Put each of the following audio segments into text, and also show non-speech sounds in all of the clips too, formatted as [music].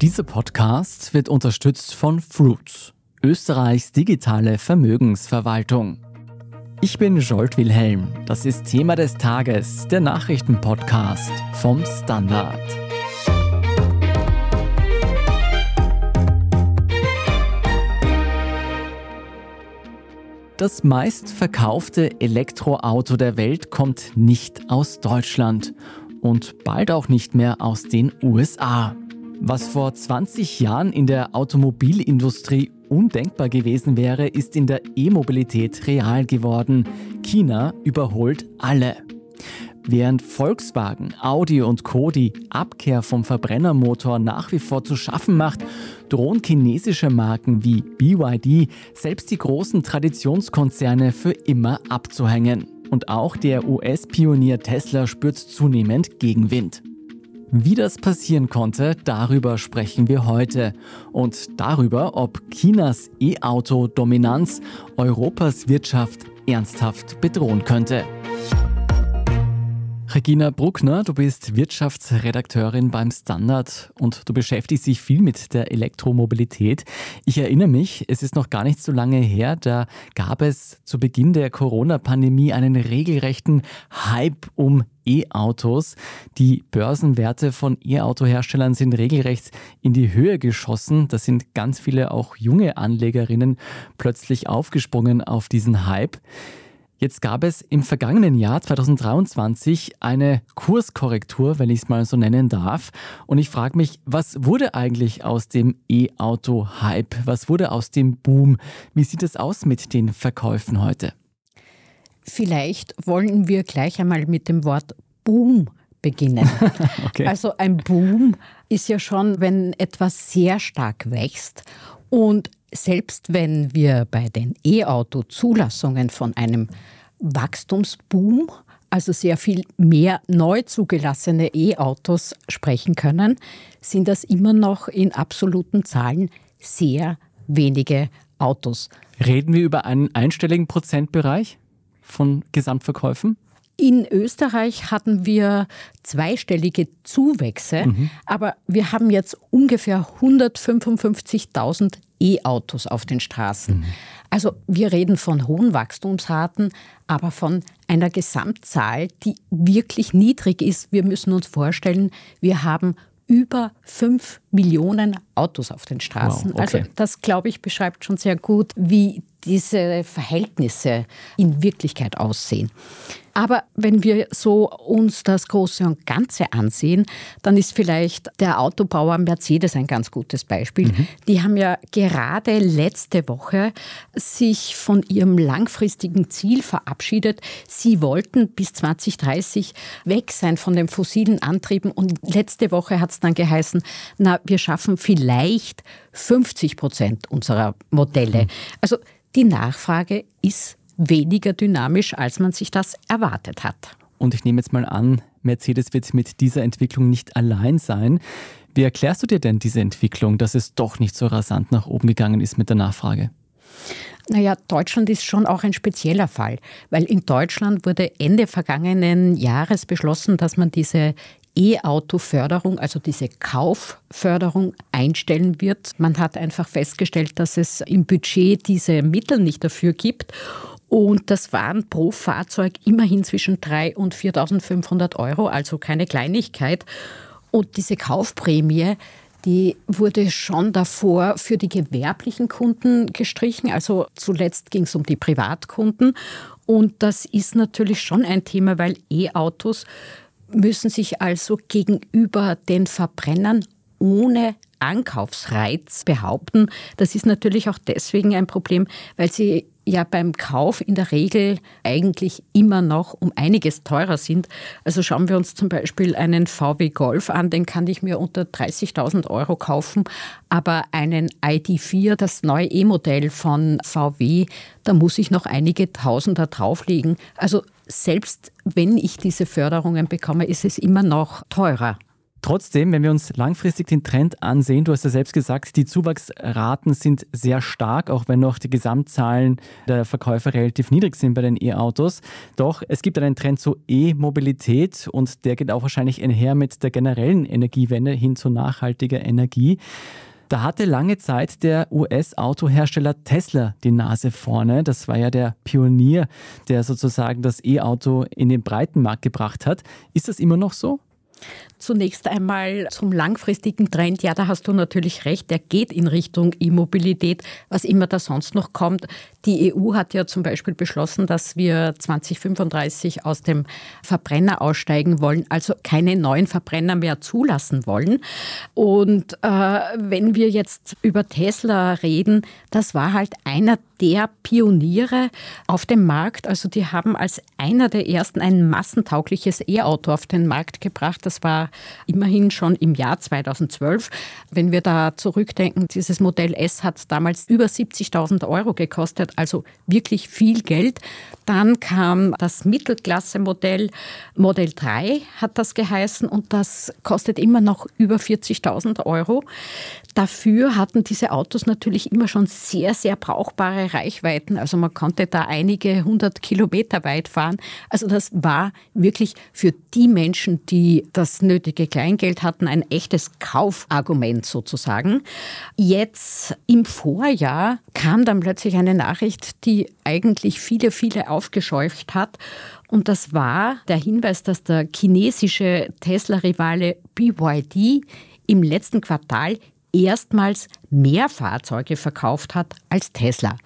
Dieser Podcast wird unterstützt von Fruits, Österreichs digitale Vermögensverwaltung. Ich bin Jolt Wilhelm. Das ist Thema des Tages, der Nachrichtenpodcast vom Standard. Das meistverkaufte Elektroauto der Welt kommt nicht aus Deutschland und bald auch nicht mehr aus den USA. Was vor 20 Jahren in der Automobilindustrie undenkbar gewesen wäre, ist in der E-Mobilität real geworden. China überholt alle. Während Volkswagen, Audi und Co. die Abkehr vom Verbrennermotor nach wie vor zu schaffen macht, drohen chinesische Marken wie BYD selbst die großen Traditionskonzerne für immer abzuhängen. Und auch der US-Pionier Tesla spürt zunehmend Gegenwind. Wie das passieren konnte, darüber sprechen wir heute. Und darüber, ob Chinas E-Auto-Dominanz Europas Wirtschaft ernsthaft bedrohen könnte. Regina Bruckner, du bist Wirtschaftsredakteurin beim Standard und du beschäftigst dich viel mit der Elektromobilität. Ich erinnere mich, es ist noch gar nicht so lange her, da gab es zu Beginn der Corona-Pandemie einen regelrechten Hype um E-Autos. Die Börsenwerte von E-Auto-Herstellern sind regelrecht in die Höhe geschossen. Da sind ganz viele auch junge Anlegerinnen plötzlich aufgesprungen auf diesen Hype. Jetzt gab es im vergangenen Jahr 2023 eine Kurskorrektur, wenn ich es mal so nennen darf. Und ich frage mich, was wurde eigentlich aus dem E-Auto-Hype? Was wurde aus dem Boom? Wie sieht es aus mit den Verkäufen heute? Vielleicht wollen wir gleich einmal mit dem Wort Boom beginnen. [laughs] okay. Also ein Boom ist ja schon, wenn etwas sehr stark wächst und selbst wenn wir bei den E-Auto-Zulassungen von einem Wachstumsboom, also sehr viel mehr neu zugelassene E-Autos sprechen können, sind das immer noch in absoluten Zahlen sehr wenige Autos. Reden wir über einen einstelligen Prozentbereich von Gesamtverkäufen? In Österreich hatten wir zweistellige Zuwächse, mhm. aber wir haben jetzt ungefähr 155.000 E-Autos auf den Straßen. Mhm. Also wir reden von hohen Wachstumsraten, aber von einer Gesamtzahl, die wirklich niedrig ist. Wir müssen uns vorstellen, wir haben über fünf Millionen Autos auf den Straßen. Wow, okay. Also das, glaube ich, beschreibt schon sehr gut, wie diese Verhältnisse in Wirklichkeit aussehen. Aber wenn wir so uns das Große und Ganze ansehen, dann ist vielleicht der Autobauer Mercedes ein ganz gutes Beispiel. Mhm. Die haben ja gerade letzte Woche sich von ihrem langfristigen Ziel verabschiedet. Sie wollten bis 2030 weg sein von den fossilen Antrieben und letzte Woche hat es dann geheißen, na, wir schaffen vielleicht 50 Prozent unserer Modelle. Mhm. Also die Nachfrage ist weniger dynamisch, als man sich das erwartet hat. Und ich nehme jetzt mal an, Mercedes wird mit dieser Entwicklung nicht allein sein. Wie erklärst du dir denn diese Entwicklung, dass es doch nicht so rasant nach oben gegangen ist mit der Nachfrage? Naja, Deutschland ist schon auch ein spezieller Fall, weil in Deutschland wurde Ende vergangenen Jahres beschlossen, dass man diese E-Auto-Förderung, also diese Kaufförderung einstellen wird. Man hat einfach festgestellt, dass es im Budget diese Mittel nicht dafür gibt. Und das waren pro Fahrzeug immerhin zwischen 3.000 und 4.500 Euro, also keine Kleinigkeit. Und diese Kaufprämie, die wurde schon davor für die gewerblichen Kunden gestrichen. Also zuletzt ging es um die Privatkunden. Und das ist natürlich schon ein Thema, weil E-Autos müssen sich also gegenüber den Verbrennern ohne Ankaufsreiz behaupten. Das ist natürlich auch deswegen ein Problem, weil sie ja beim Kauf in der Regel eigentlich immer noch um einiges teurer sind. Also schauen wir uns zum Beispiel einen VW Golf an, den kann ich mir unter 30.000 Euro kaufen, aber einen ID4, das neue E-Modell von VW, da muss ich noch einige Tausender drauflegen. Also selbst wenn ich diese Förderungen bekomme, ist es immer noch teurer. Trotzdem, wenn wir uns langfristig den Trend ansehen, du hast ja selbst gesagt, die Zuwachsraten sind sehr stark, auch wenn noch die Gesamtzahlen der Verkäufer relativ niedrig sind bei den E-Autos. Doch es gibt einen Trend zur E-Mobilität und der geht auch wahrscheinlich einher mit der generellen Energiewende hin zu nachhaltiger Energie. Da hatte lange Zeit der US-Autohersteller Tesla die Nase vorne. Das war ja der Pionier, der sozusagen das E-Auto in den breiten Markt gebracht hat. Ist das immer noch so? Zunächst einmal zum langfristigen Trend. Ja, da hast du natürlich recht. Der geht in Richtung E-Mobilität, was immer da sonst noch kommt. Die EU hat ja zum Beispiel beschlossen, dass wir 2035 aus dem Verbrenner aussteigen wollen, also keine neuen Verbrenner mehr zulassen wollen. Und äh, wenn wir jetzt über Tesla reden, das war halt einer der Pioniere auf dem Markt. Also die haben als einer der ersten ein massentaugliches E-Auto auf den Markt gebracht. Das war immerhin schon im Jahr 2012. Wenn wir da zurückdenken, dieses Modell S hat damals über 70.000 Euro gekostet, also wirklich viel Geld. Dann kam das Mittelklasse-Modell, Modell 3 hat das geheißen und das kostet immer noch über 40.000 Euro. Dafür hatten diese Autos natürlich immer schon sehr, sehr brauchbare Reichweiten. Also man konnte da einige hundert Kilometer weit fahren. Also das war wirklich für die Menschen, die das nötige Kleingeld hatten, ein echtes Kaufargument sozusagen. Jetzt im Vorjahr kam dann plötzlich eine Nachricht, die eigentlich viele, viele aufgescheucht hat. Und das war der Hinweis, dass der chinesische Tesla-Rivale BYD im letzten Quartal erstmals mehr Fahrzeuge verkauft hat als Tesla.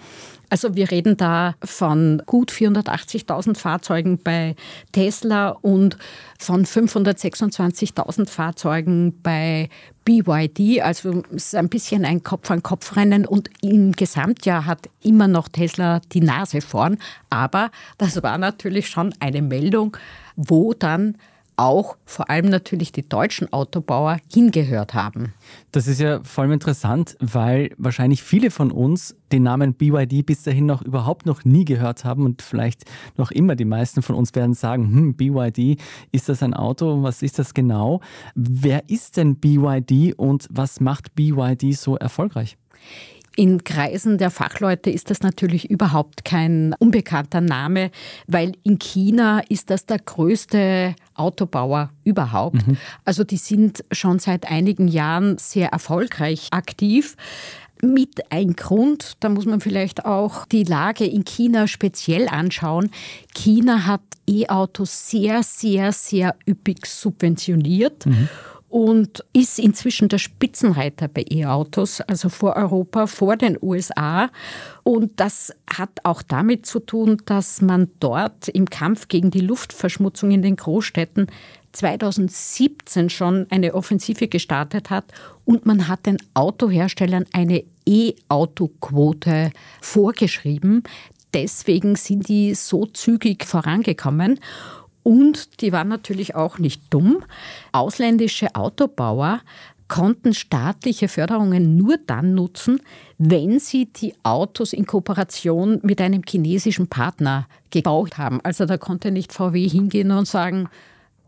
Also wir reden da von gut 480.000 Fahrzeugen bei Tesla und von 526.000 Fahrzeugen bei BYD. Also es ist ein bisschen ein Kopf-an-Kopf-Rennen und im Gesamtjahr hat immer noch Tesla die Nase vorn. Aber das war natürlich schon eine Meldung, wo dann auch vor allem natürlich die deutschen Autobauer hingehört haben. Das ist ja vor allem interessant, weil wahrscheinlich viele von uns den Namen BYD bis dahin noch überhaupt noch nie gehört haben und vielleicht noch immer die meisten von uns werden sagen, hm, BYD, ist das ein Auto? Was ist das genau? Wer ist denn BYD und was macht BYD so erfolgreich? In Kreisen der Fachleute ist das natürlich überhaupt kein unbekannter Name, weil in China ist das der größte Autobauer überhaupt. Mhm. Also die sind schon seit einigen Jahren sehr erfolgreich aktiv. Mit ein Grund, da muss man vielleicht auch die Lage in China speziell anschauen. China hat E-Autos sehr, sehr, sehr üppig subventioniert. Mhm und ist inzwischen der Spitzenreiter bei E-Autos, also vor Europa, vor den USA. Und das hat auch damit zu tun, dass man dort im Kampf gegen die Luftverschmutzung in den Großstädten 2017 schon eine Offensive gestartet hat und man hat den Autoherstellern eine E-Auto-Quote vorgeschrieben. Deswegen sind die so zügig vorangekommen. Und die waren natürlich auch nicht dumm. Ausländische Autobauer konnten staatliche Förderungen nur dann nutzen, wenn sie die Autos in Kooperation mit einem chinesischen Partner gebaut haben. Also da konnte nicht VW hingehen und sagen,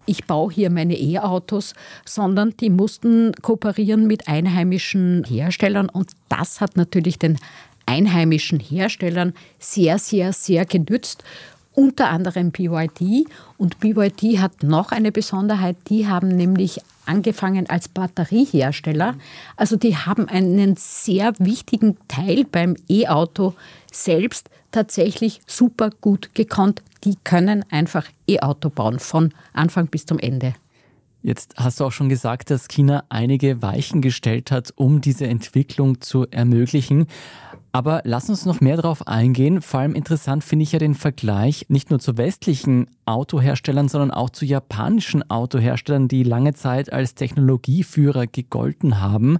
ich baue hier meine E-Autos, sondern die mussten kooperieren mit einheimischen Herstellern und das hat natürlich den einheimischen Herstellern sehr, sehr, sehr genützt unter anderem BYD. Und BYD hat noch eine Besonderheit, die haben nämlich angefangen als Batteriehersteller. Also die haben einen sehr wichtigen Teil beim E-Auto selbst tatsächlich super gut gekonnt. Die können einfach E-Auto bauen von Anfang bis zum Ende. Jetzt hast du auch schon gesagt, dass China einige Weichen gestellt hat, um diese Entwicklung zu ermöglichen. Aber lass uns noch mehr darauf eingehen. Vor allem interessant finde ich ja den Vergleich nicht nur zu westlichen Autoherstellern, sondern auch zu japanischen Autoherstellern, die lange Zeit als Technologieführer gegolten haben.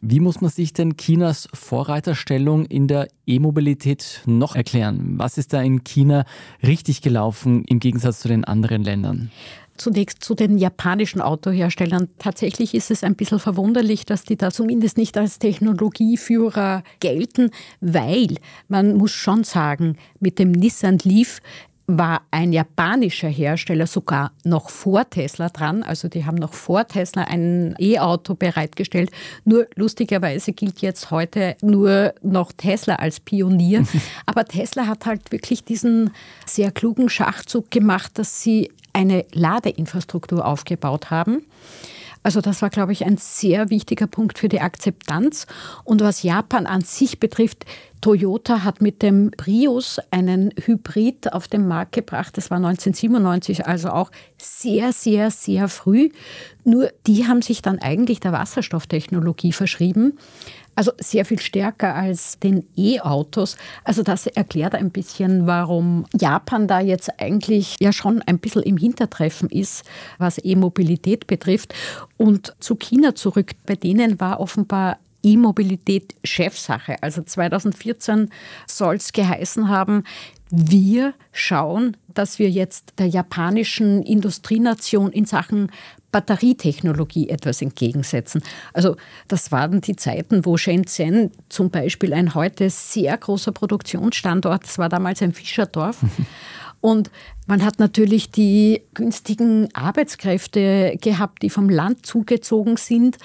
Wie muss man sich denn Chinas Vorreiterstellung in der E-Mobilität noch erklären? Was ist da in China richtig gelaufen im Gegensatz zu den anderen Ländern? Zunächst zu den japanischen Autoherstellern. Tatsächlich ist es ein bisschen verwunderlich, dass die da zumindest nicht als Technologieführer gelten, weil man muss schon sagen, mit dem Nissan Leaf war ein japanischer Hersteller sogar noch vor Tesla dran. Also die haben noch vor Tesla ein E-Auto bereitgestellt. Nur lustigerweise gilt jetzt heute nur noch Tesla als Pionier. Aber Tesla hat halt wirklich diesen sehr klugen Schachzug gemacht, dass sie eine Ladeinfrastruktur aufgebaut haben. Also das war, glaube ich, ein sehr wichtiger Punkt für die Akzeptanz. Und was Japan an sich betrifft, Toyota hat mit dem Prius einen Hybrid auf den Markt gebracht. Das war 1997, also auch sehr, sehr, sehr früh. Nur die haben sich dann eigentlich der Wasserstofftechnologie verschrieben. Also sehr viel stärker als den E-Autos. Also das erklärt ein bisschen, warum Japan da jetzt eigentlich ja schon ein bisschen im Hintertreffen ist, was E-Mobilität betrifft. Und zu China zurück. Bei denen war offenbar E-Mobilität Chefsache. Also 2014 soll es geheißen haben, wir schauen, dass wir jetzt der japanischen Industrienation in Sachen Batterietechnologie etwas entgegensetzen. Also das waren die Zeiten, wo Shenzhen zum Beispiel ein heute sehr großer Produktionsstandort, das war damals ein Fischerdorf. [laughs] Und man hat natürlich die günstigen Arbeitskräfte gehabt, die vom Land zugezogen sind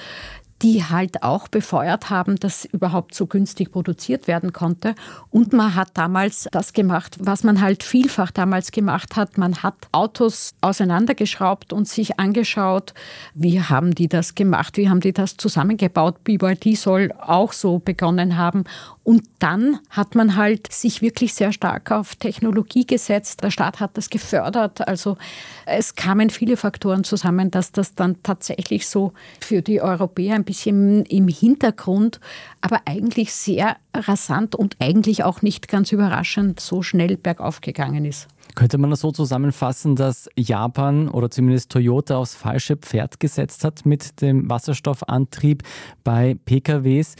die halt auch befeuert haben, dass überhaupt so günstig produziert werden konnte. Und man hat damals das gemacht, was man halt vielfach damals gemacht hat. Man hat Autos auseinandergeschraubt und sich angeschaut, wie haben die das gemacht, wie haben die das zusammengebaut. BYD soll auch so begonnen haben. Und dann hat man halt sich wirklich sehr stark auf Technologie gesetzt. Der Staat hat das gefördert. Also es kamen viele Faktoren zusammen, dass das dann tatsächlich so für die Europäer ein bisschen im Hintergrund, aber eigentlich sehr rasant und eigentlich auch nicht ganz überraschend so schnell bergauf gegangen ist. Könnte man das so zusammenfassen, dass Japan oder zumindest Toyota aufs falsche Pferd gesetzt hat mit dem Wasserstoffantrieb bei PKWs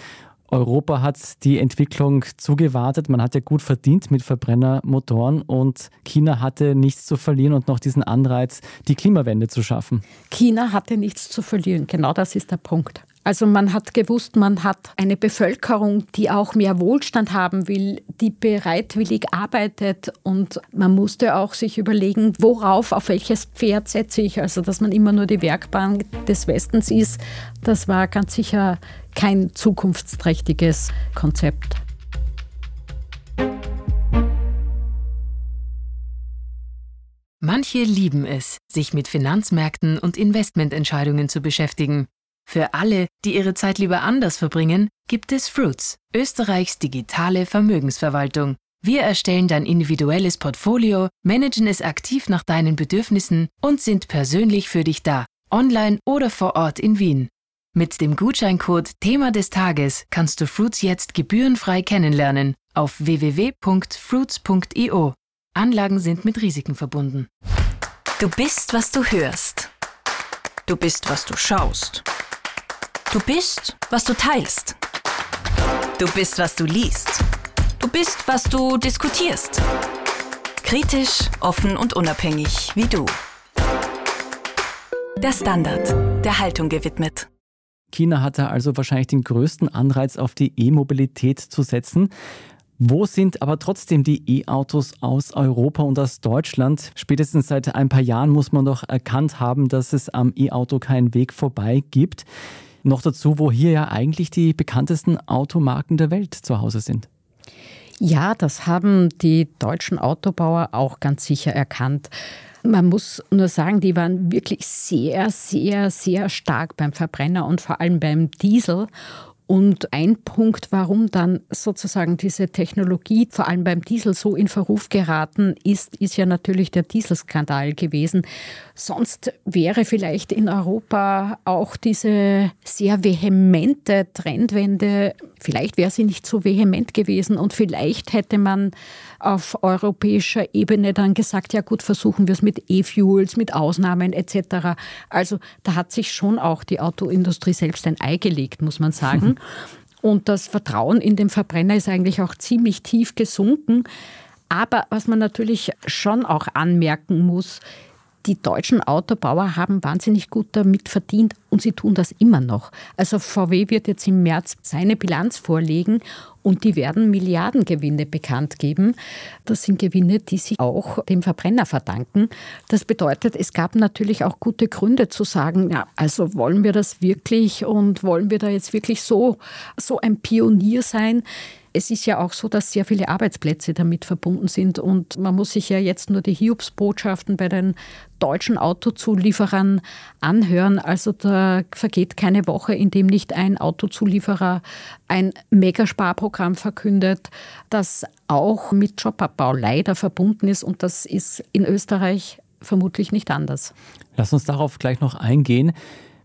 Europa hat die Entwicklung zugewartet. Man hat ja gut verdient mit Verbrennermotoren und China hatte nichts zu verlieren und noch diesen Anreiz, die Klimawende zu schaffen. China hatte nichts zu verlieren. Genau das ist der Punkt. Also man hat gewusst, man hat eine Bevölkerung, die auch mehr Wohlstand haben will, die bereitwillig arbeitet und man musste auch sich überlegen, worauf, auf welches Pferd setze ich. Also dass man immer nur die Werkbank des Westens ist, das war ganz sicher kein zukunftsträchtiges Konzept. Manche lieben es, sich mit Finanzmärkten und Investmententscheidungen zu beschäftigen. Für alle, die ihre Zeit lieber anders verbringen, gibt es Fruits, Österreichs digitale Vermögensverwaltung. Wir erstellen dein individuelles Portfolio, managen es aktiv nach deinen Bedürfnissen und sind persönlich für dich da, online oder vor Ort in Wien. Mit dem Gutscheincode Thema des Tages kannst du Fruits jetzt gebührenfrei kennenlernen auf www.fruits.io. Anlagen sind mit Risiken verbunden. Du bist, was du hörst. Du bist, was du schaust. Du bist, was du teilst. Du bist, was du liest. Du bist, was du diskutierst. Kritisch, offen und unabhängig wie du. Der Standard, der Haltung gewidmet. China hatte also wahrscheinlich den größten Anreiz auf die E-Mobilität zu setzen. Wo sind aber trotzdem die E-Autos aus Europa und aus Deutschland? Spätestens seit ein paar Jahren muss man doch erkannt haben, dass es am E-Auto keinen Weg vorbei gibt. Noch dazu, wo hier ja eigentlich die bekanntesten Automarken der Welt zu Hause sind. Ja, das haben die deutschen Autobauer auch ganz sicher erkannt. Man muss nur sagen, die waren wirklich sehr, sehr, sehr stark beim Verbrenner und vor allem beim Diesel. Und ein Punkt, warum dann sozusagen diese Technologie vor allem beim Diesel so in Verruf geraten ist, ist ja natürlich der Dieselskandal gewesen. Sonst wäre vielleicht in Europa auch diese sehr vehemente Trendwende, vielleicht wäre sie nicht so vehement gewesen und vielleicht hätte man auf europäischer Ebene dann gesagt, ja gut, versuchen wir es mit E-Fuels, mit Ausnahmen etc. Also da hat sich schon auch die Autoindustrie selbst ein Ei gelegt, muss man sagen. [laughs] Und das Vertrauen in den Verbrenner ist eigentlich auch ziemlich tief gesunken. Aber was man natürlich schon auch anmerken muss, die deutschen Autobauer haben wahnsinnig gut damit verdient und sie tun das immer noch. Also VW wird jetzt im März seine Bilanz vorlegen und die werden Milliardengewinne bekannt geben. Das sind Gewinne, die sie auch dem Verbrenner verdanken. Das bedeutet, es gab natürlich auch gute Gründe zu sagen, ja, also wollen wir das wirklich und wollen wir da jetzt wirklich so, so ein Pionier sein? Es ist ja auch so, dass sehr viele Arbeitsplätze damit verbunden sind und man muss sich ja jetzt nur die Hiobsbotschaften bei den deutschen Autozulieferern anhören. Also da vergeht keine Woche, in dem nicht ein Autozulieferer ein Megasparprogramm verkündet, das auch mit Jobabbau leider verbunden ist und das ist in Österreich vermutlich nicht anders. Lass uns darauf gleich noch eingehen.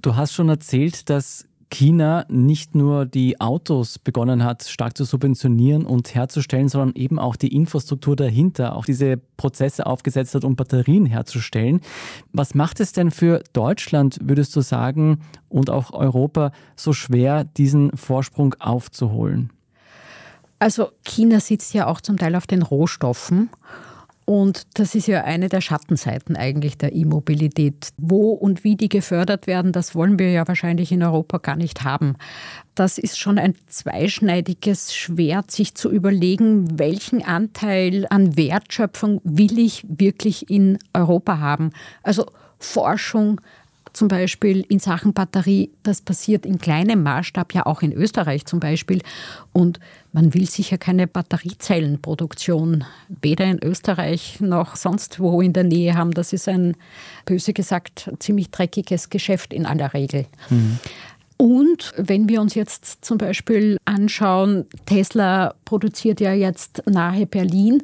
Du hast schon erzählt, dass China nicht nur die Autos begonnen hat, stark zu subventionieren und herzustellen, sondern eben auch die Infrastruktur dahinter, auch diese Prozesse aufgesetzt hat, um Batterien herzustellen. Was macht es denn für Deutschland, würdest du sagen, und auch Europa so schwer, diesen Vorsprung aufzuholen? Also China sitzt ja auch zum Teil auf den Rohstoffen. Und das ist ja eine der Schattenseiten eigentlich der E-Mobilität. Wo und wie die gefördert werden, das wollen wir ja wahrscheinlich in Europa gar nicht haben. Das ist schon ein zweischneidiges Schwert, sich zu überlegen, welchen Anteil an Wertschöpfung will ich wirklich in Europa haben. Also Forschung, zum Beispiel in Sachen Batterie, das passiert in kleinem Maßstab, ja auch in Österreich zum Beispiel. Und man will sicher keine Batteriezellenproduktion weder in Österreich noch sonst wo in der Nähe haben. Das ist ein, böse gesagt, ziemlich dreckiges Geschäft in aller Regel. Mhm. Und wenn wir uns jetzt zum Beispiel anschauen, Tesla produziert ja jetzt nahe Berlin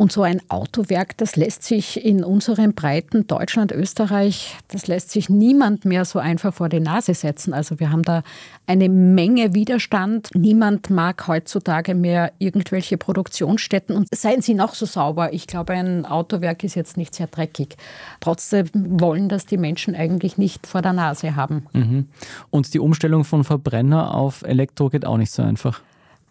und so ein Autowerk, das lässt sich in unserem breiten Deutschland, Österreich, das lässt sich niemand mehr so einfach vor die Nase setzen. Also wir haben da eine Menge Widerstand. Niemand mag heutzutage mehr irgendwelche Produktionsstätten. Und seien sie noch so sauber, ich glaube, ein Autowerk ist jetzt nicht sehr dreckig. Trotzdem wollen das die Menschen eigentlich nicht vor der Nase haben. Mhm. Und die Umstellung von Verbrenner auf Elektro geht auch nicht so einfach.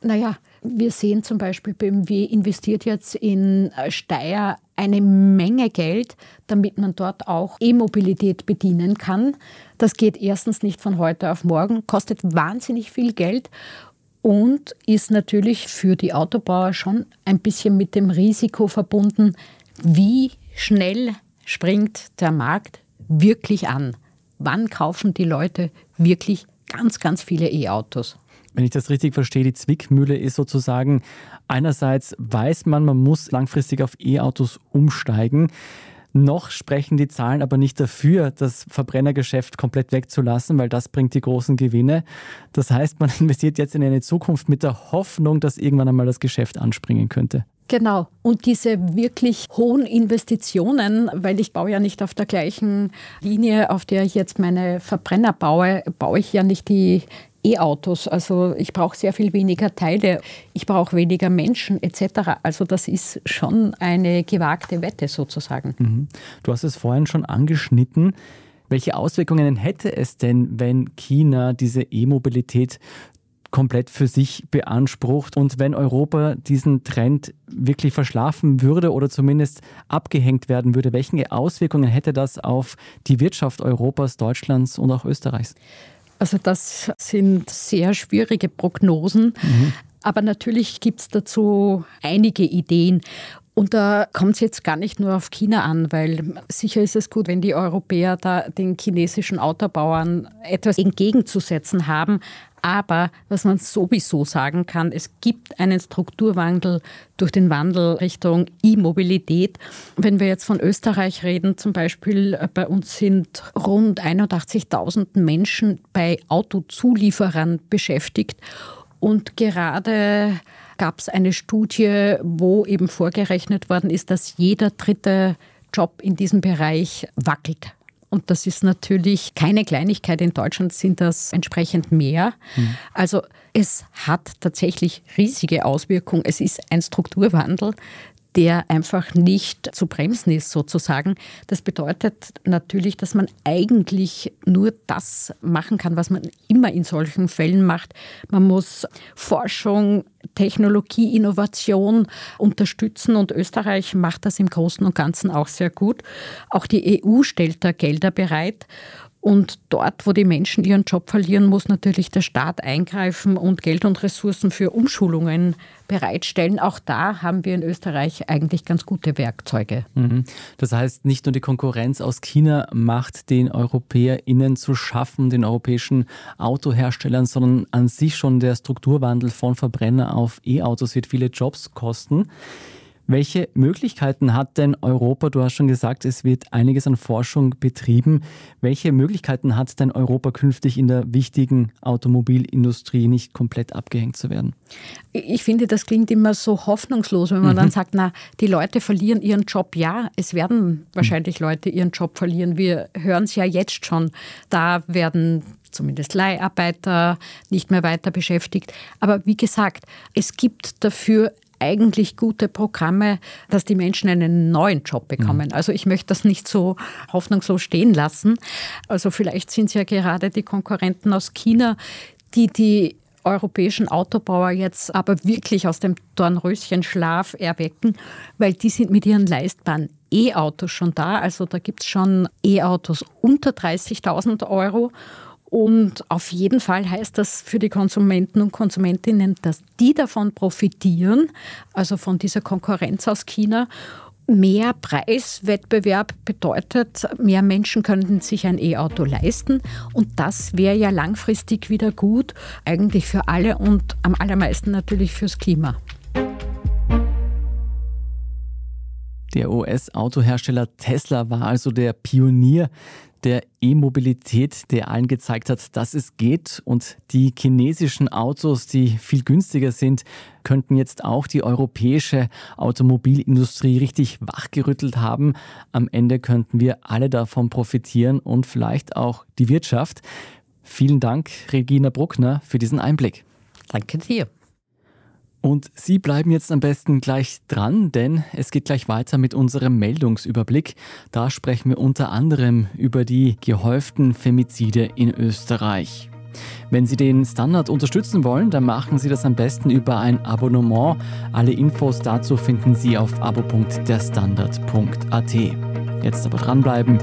Naja, wir sehen zum Beispiel, BMW investiert jetzt in äh, Steyr eine Menge Geld, damit man dort auch E-Mobilität bedienen kann. Das geht erstens nicht von heute auf morgen, kostet wahnsinnig viel Geld und ist natürlich für die Autobauer schon ein bisschen mit dem Risiko verbunden, wie schnell springt der Markt wirklich an. Wann kaufen die Leute wirklich ganz, ganz viele E-Autos? Wenn ich das richtig verstehe, die Zwickmühle ist sozusagen, einerseits weiß man, man muss langfristig auf E-Autos umsteigen. Noch sprechen die Zahlen aber nicht dafür, das Verbrennergeschäft komplett wegzulassen, weil das bringt die großen Gewinne. Das heißt, man [laughs] investiert jetzt in eine Zukunft mit der Hoffnung, dass irgendwann einmal das Geschäft anspringen könnte. Genau. Und diese wirklich hohen Investitionen, weil ich baue ja nicht auf der gleichen Linie, auf der ich jetzt meine Verbrenner baue, baue ich ja nicht die E-Autos. Also ich brauche sehr viel weniger Teile, ich brauche weniger Menschen etc. Also das ist schon eine gewagte Wette sozusagen. Mhm. Du hast es vorhin schon angeschnitten. Welche Auswirkungen hätte es denn, wenn China diese E-Mobilität komplett für sich beansprucht und wenn Europa diesen Trend wirklich verschlafen würde oder zumindest abgehängt werden würde, welche Auswirkungen hätte das auf die Wirtschaft Europas, Deutschlands und auch Österreichs? Also das sind sehr schwierige Prognosen. Mhm. Aber natürlich gibt es dazu einige Ideen. Und da kommt es jetzt gar nicht nur auf China an, weil sicher ist es gut, wenn die Europäer da den chinesischen Autobauern etwas entgegenzusetzen haben. Aber was man sowieso sagen kann, es gibt einen Strukturwandel durch den Wandel Richtung E-Mobilität. Wenn wir jetzt von Österreich reden, zum Beispiel äh, bei uns sind rund 81.000 Menschen bei Autozulieferern beschäftigt. Und gerade gab es eine Studie, wo eben vorgerechnet worden ist, dass jeder dritte Job in diesem Bereich wackelt. Und das ist natürlich keine Kleinigkeit. In Deutschland sind das entsprechend mehr. Mhm. Also es hat tatsächlich riesige Auswirkungen. Es ist ein Strukturwandel, der einfach nicht zu bremsen ist sozusagen. Das bedeutet natürlich, dass man eigentlich nur das machen kann, was man immer in solchen Fällen macht. Man muss Forschung, Technologie, Innovation unterstützen und Österreich macht das im Großen und Ganzen auch sehr gut. Auch die EU stellt da Gelder bereit. Und dort, wo die Menschen ihren Job verlieren, muss natürlich der Staat eingreifen und Geld und Ressourcen für Umschulungen bereitstellen. Auch da haben wir in Österreich eigentlich ganz gute Werkzeuge. Mhm. Das heißt, nicht nur die Konkurrenz aus China macht den EuropäerInnen zu schaffen, den europäischen Autoherstellern, sondern an sich schon der Strukturwandel von Verbrenner auf E-Autos wird viele Jobs kosten. Welche Möglichkeiten hat denn Europa? Du hast schon gesagt, es wird einiges an Forschung betrieben. Welche Möglichkeiten hat denn Europa künftig in der wichtigen Automobilindustrie nicht komplett abgehängt zu werden? Ich finde, das klingt immer so hoffnungslos, wenn man mhm. dann sagt, na, die Leute verlieren ihren Job. Ja, es werden wahrscheinlich mhm. Leute ihren Job verlieren. Wir hören es ja jetzt schon. Da werden zumindest Leiharbeiter nicht mehr weiter beschäftigt. Aber wie gesagt, es gibt dafür eigentlich gute Programme, dass die Menschen einen neuen Job bekommen. Mhm. Also ich möchte das nicht so hoffnungslos stehen lassen. Also vielleicht sind es ja gerade die Konkurrenten aus China, die die europäischen Autobauer jetzt aber wirklich aus dem Dornröschenschlaf erwecken, weil die sind mit ihren leistbaren E-Autos schon da. Also da gibt es schon E-Autos unter 30.000 Euro. Und auf jeden Fall heißt das für die Konsumenten und Konsumentinnen, dass die davon profitieren, also von dieser Konkurrenz aus China. Mehr Preiswettbewerb bedeutet, mehr Menschen könnten sich ein E-Auto leisten und das wäre ja langfristig wieder gut, eigentlich für alle und am allermeisten natürlich fürs Klima. Der US-Autohersteller Tesla war also der Pionier der E-Mobilität, der allen gezeigt hat, dass es geht. Und die chinesischen Autos, die viel günstiger sind, könnten jetzt auch die europäische Automobilindustrie richtig wachgerüttelt haben. Am Ende könnten wir alle davon profitieren und vielleicht auch die Wirtschaft. Vielen Dank, Regina Bruckner, für diesen Einblick. Danke dir. Und Sie bleiben jetzt am besten gleich dran, denn es geht gleich weiter mit unserem Meldungsüberblick. Da sprechen wir unter anderem über die gehäuften Femizide in Österreich. Wenn Sie den Standard unterstützen wollen, dann machen Sie das am besten über ein Abonnement. Alle Infos dazu finden Sie auf abo.derstandard.at. Jetzt aber dranbleiben,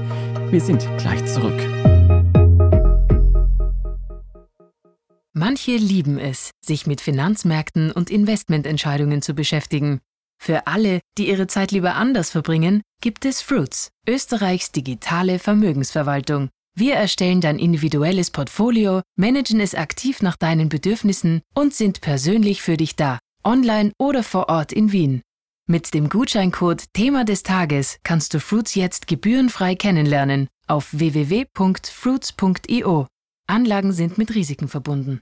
wir sind gleich zurück. Manche lieben es, sich mit Finanzmärkten und Investmententscheidungen zu beschäftigen. Für alle, die ihre Zeit lieber anders verbringen, gibt es Fruits, Österreichs digitale Vermögensverwaltung. Wir erstellen dein individuelles Portfolio, managen es aktiv nach deinen Bedürfnissen und sind persönlich für dich da, online oder vor Ort in Wien. Mit dem Gutscheincode Thema des Tages kannst du Fruits jetzt gebührenfrei kennenlernen auf www.fruits.io. Anlagen sind mit Risiken verbunden.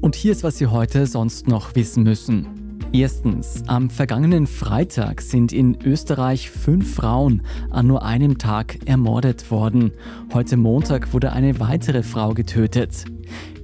Und hier ist, was Sie heute sonst noch wissen müssen. Erstens, am vergangenen Freitag sind in Österreich fünf Frauen an nur einem Tag ermordet worden. Heute Montag wurde eine weitere Frau getötet.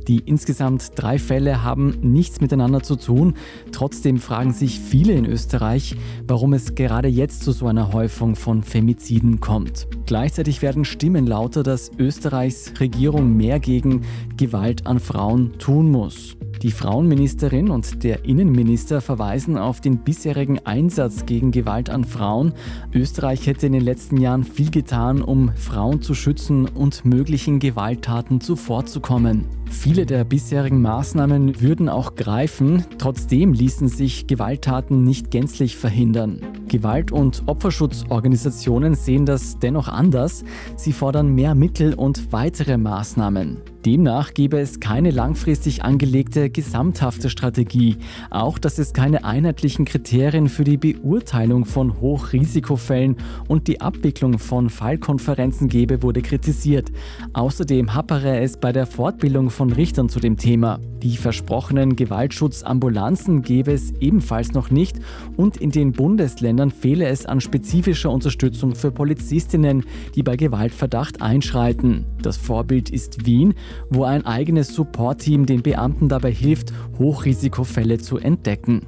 Die insgesamt drei Fälle haben nichts miteinander zu tun. Trotzdem fragen sich viele in Österreich, warum es gerade jetzt zu so einer Häufung von Femiziden kommt. Gleichzeitig werden Stimmen lauter, dass Österreichs Regierung mehr gegen Gewalt an Frauen tun muss. Die Frauenministerin und der Innenminister verweisen auf den bisherigen Einsatz gegen Gewalt an Frauen. Österreich hätte in den letzten Jahren viel getan, um Frauen zu schützen und möglichen Gewalttaten zuvorzukommen. Viele der bisherigen Maßnahmen würden auch greifen, trotzdem ließen sich Gewalttaten nicht gänzlich verhindern. Gewalt- und Opferschutzorganisationen sehen das dennoch anders. Sie fordern mehr Mittel und weitere Maßnahmen. Demnach gebe es keine langfristig angelegte gesamthafte Strategie. Auch dass es keine einheitlichen Kriterien für die Beurteilung von Hochrisikofällen und die Abwicklung von Fallkonferenzen gebe, wurde kritisiert. Außerdem happere es bei der Fortbildung von Richtern zu dem Thema. Die versprochenen Gewaltschutzambulanzen gebe es ebenfalls noch nicht und in den Bundesländern fehle es an spezifischer Unterstützung für Polizistinnen, die bei Gewaltverdacht einschreiten. Das Vorbild ist Wien, wo ein eigenes Support-Team den Beamten dabei hilft, Hochrisikofälle zu entdecken.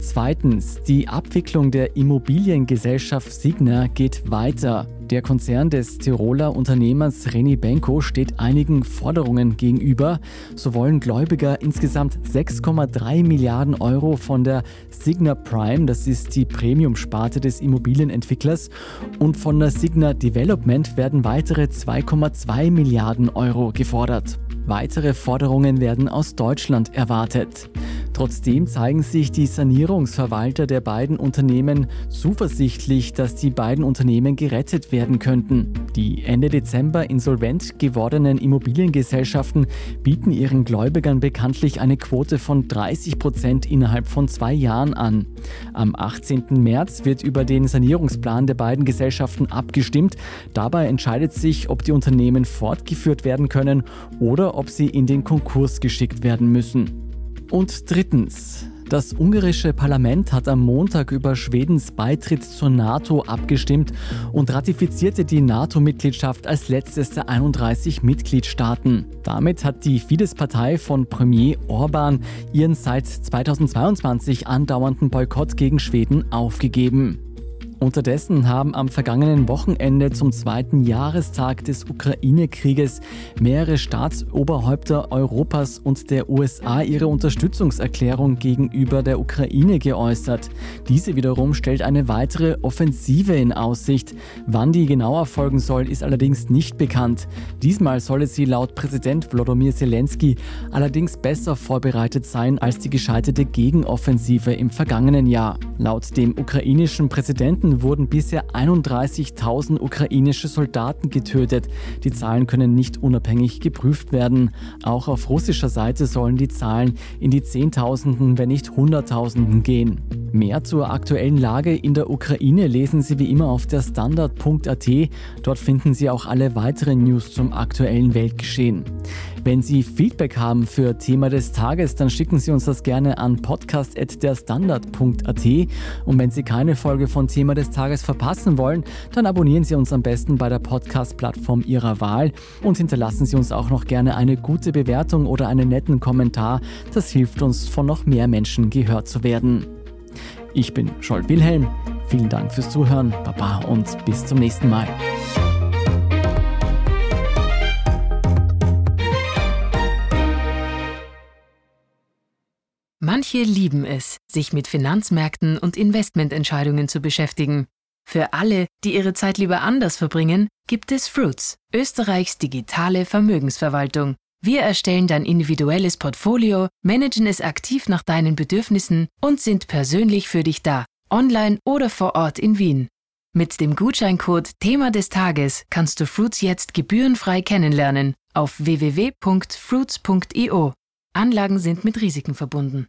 Zweitens, die Abwicklung der Immobiliengesellschaft Signa geht weiter. Der Konzern des Tiroler Unternehmers René Benko steht einigen Forderungen gegenüber. So wollen Gläubiger insgesamt 6,3 Milliarden Euro von der Signa Prime, das ist die Premium-Sparte des Immobilienentwicklers, und von der Signa Development werden weitere 2,2 Milliarden Euro gefordert. Weitere Forderungen werden aus Deutschland erwartet. Trotzdem zeigen sich die Sanierungsverwalter der beiden Unternehmen zuversichtlich, dass die beiden Unternehmen gerettet werden könnten. Die Ende Dezember insolvent gewordenen Immobiliengesellschaften bieten ihren Gläubigern bekanntlich eine Quote von 30 Prozent innerhalb von zwei Jahren an. Am 18. März wird über den Sanierungsplan der beiden Gesellschaften abgestimmt. Dabei entscheidet sich, ob die Unternehmen fortgeführt werden können oder ob sie in den Konkurs geschickt werden müssen. Und drittens, das ungarische Parlament hat am Montag über Schwedens Beitritt zur NATO abgestimmt und ratifizierte die NATO-Mitgliedschaft als letztes der 31 Mitgliedstaaten. Damit hat die Fidesz-Partei von Premier Orban ihren seit 2022 andauernden Boykott gegen Schweden aufgegeben. Unterdessen haben am vergangenen Wochenende zum zweiten Jahrestag des Ukraine-Krieges mehrere Staatsoberhäupter Europas und der USA ihre Unterstützungserklärung gegenüber der Ukraine geäußert. Diese wiederum stellt eine weitere Offensive in Aussicht. Wann die genau erfolgen soll, ist allerdings nicht bekannt. Diesmal solle sie laut Präsident Wladimir Zelensky allerdings besser vorbereitet sein als die gescheiterte Gegenoffensive im vergangenen Jahr. Laut dem ukrainischen Präsidenten Kriegsgebieten wurden bisher 31.000 ukrainische Soldaten getötet. Die Zahlen können nicht unabhängig geprüft werden. Auch auf russischer Seite sollen die Zahlen in die Zehntausenden, wenn nicht Hunderttausenden gehen. Mehr zur aktuellen Lage in der Ukraine lesen Sie wie immer auf der Standard.at. Dort finden Sie auch alle weiteren News zum aktuellen Weltgeschehen. Wenn Sie Feedback haben für Thema des Tages, dann schicken Sie uns das gerne an podcast.derstandard.at. Und wenn Sie keine Folge von Thema des Tages verpassen wollen, dann abonnieren Sie uns am besten bei der Podcast-Plattform Ihrer Wahl und hinterlassen Sie uns auch noch gerne eine gute Bewertung oder einen netten Kommentar. Das hilft uns, von noch mehr Menschen gehört zu werden. Ich bin Scholt Wilhelm. Vielen Dank fürs Zuhören. Baba und bis zum nächsten Mal. Manche lieben es, sich mit Finanzmärkten und Investmententscheidungen zu beschäftigen. Für alle, die ihre Zeit lieber anders verbringen, gibt es Fruits, Österreichs digitale Vermögensverwaltung. Wir erstellen dein individuelles Portfolio, managen es aktiv nach deinen Bedürfnissen und sind persönlich für dich da, online oder vor Ort in Wien. Mit dem Gutscheincode Thema des Tages kannst du Fruits jetzt gebührenfrei kennenlernen auf www.fruits.io. Anlagen sind mit Risiken verbunden.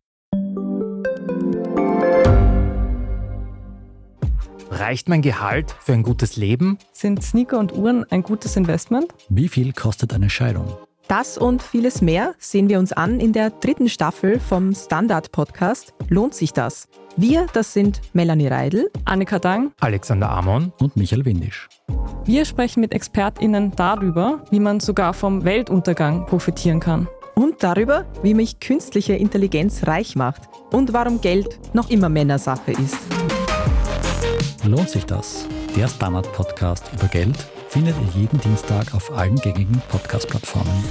Reicht mein Gehalt für ein gutes Leben? Sind Sneaker und Uhren ein gutes Investment? Wie viel kostet eine Scheidung? Das und vieles mehr sehen wir uns an in der dritten Staffel vom Standard-Podcast Lohnt sich das? Wir, das sind Melanie Reidel, Annika Dang, Alexander Amon und Michael Windisch. Wir sprechen mit ExpertInnen darüber, wie man sogar vom Weltuntergang profitieren kann. Und darüber, wie mich künstliche Intelligenz reich macht und warum Geld noch immer Männersache ist. Lohnt sich das? Der Standard-Podcast über Geld findet ihr jeden Dienstag auf allen gängigen Podcast-Plattformen.